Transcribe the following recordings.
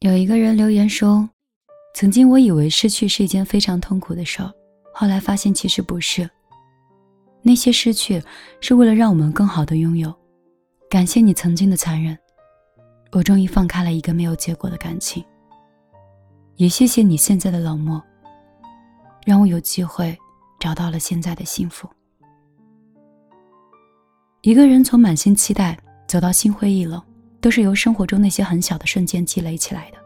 有一个人留言说：“曾经我以为失去是一件非常痛苦的事儿，后来发现其实不是。那些失去是为了让我们更好的拥有。感谢你曾经的残忍，我终于放开了一个没有结果的感情。也谢谢你现在的冷漠，让我有机会找到了现在的幸福。一个人从满心期待走到心灰意冷。”都是由生活中那些很小的瞬间积累起来的。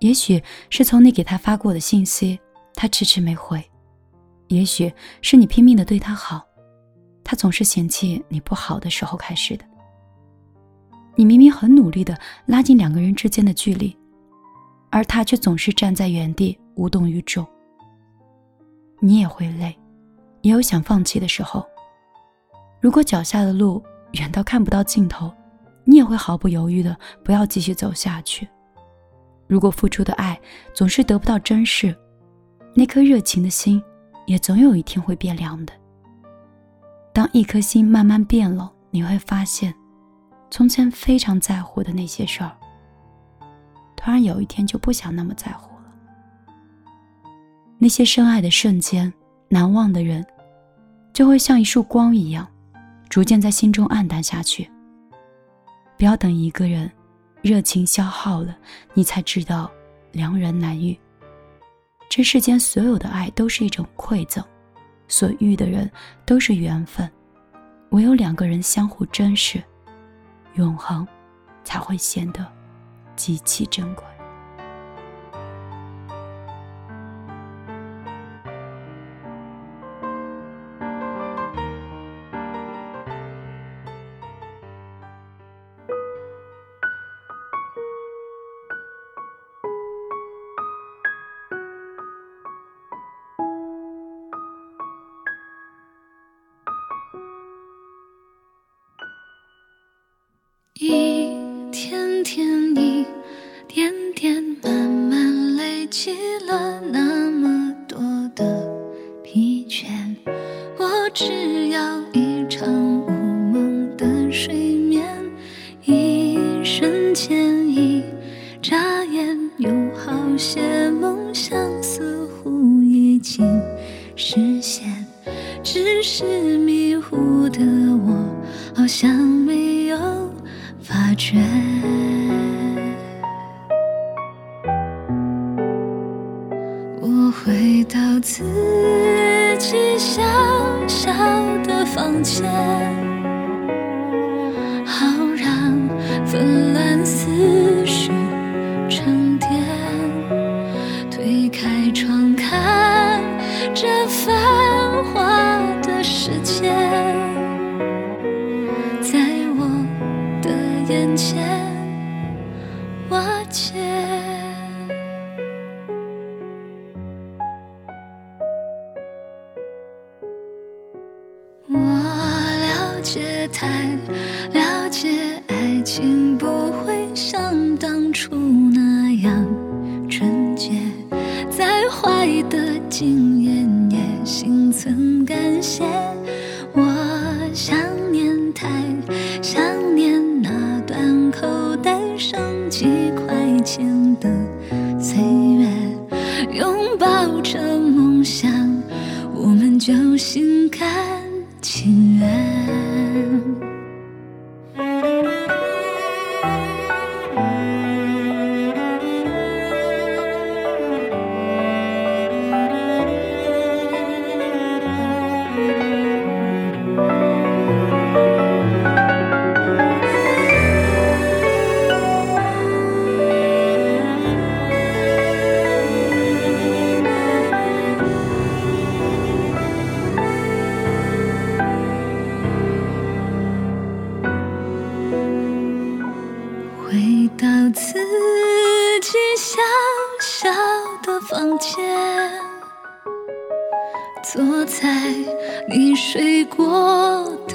也许是从你给他发过的信息，他迟迟没回；也许是你拼命的对他好，他总是嫌弃你不好的时候开始的。你明明很努力的拉近两个人之间的距离，而他却总是站在原地无动于衷。你也会累，也有想放弃的时候。如果脚下的路远到看不到尽头。你也会毫不犹豫的不要继续走下去。如果付出的爱总是得不到珍视，那颗热情的心也总有一天会变凉的。当一颗心慢慢变冷，你会发现，从前非常在乎的那些事儿，突然有一天就不想那么在乎了。那些深爱的瞬间，难忘的人，就会像一束光一样，逐渐在心中暗淡下去。不要等一个人热情消耗了，你才知道良人难遇。这世间所有的爱都是一种馈赠，所遇的人都是缘分。唯有两个人相互珍视，永恒才会显得极其珍贵。慢累积了那么多的疲倦。我只要一场无梦的睡眠，一瞬间，一眨眼，有好些梦想似乎已经实现，只是迷糊的我，好像没有。发觉，是小小的房间，太了解，爱情不会像当初那样纯洁，再坏的经验也心存感谢。我想念，太想念那段口袋剩。几块钱的岁月，拥抱着梦想，我们就心甘情愿。间，坐在你睡过的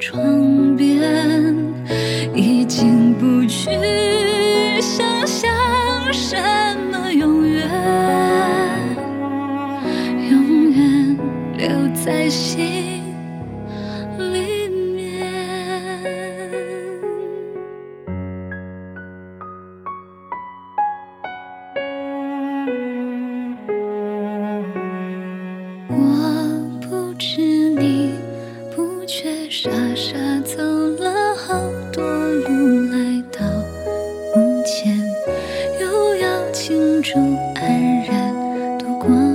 床边，已经不去想象什么永远，永远留在心。光。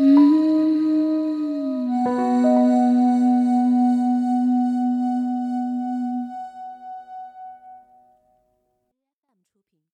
Mm-hmm.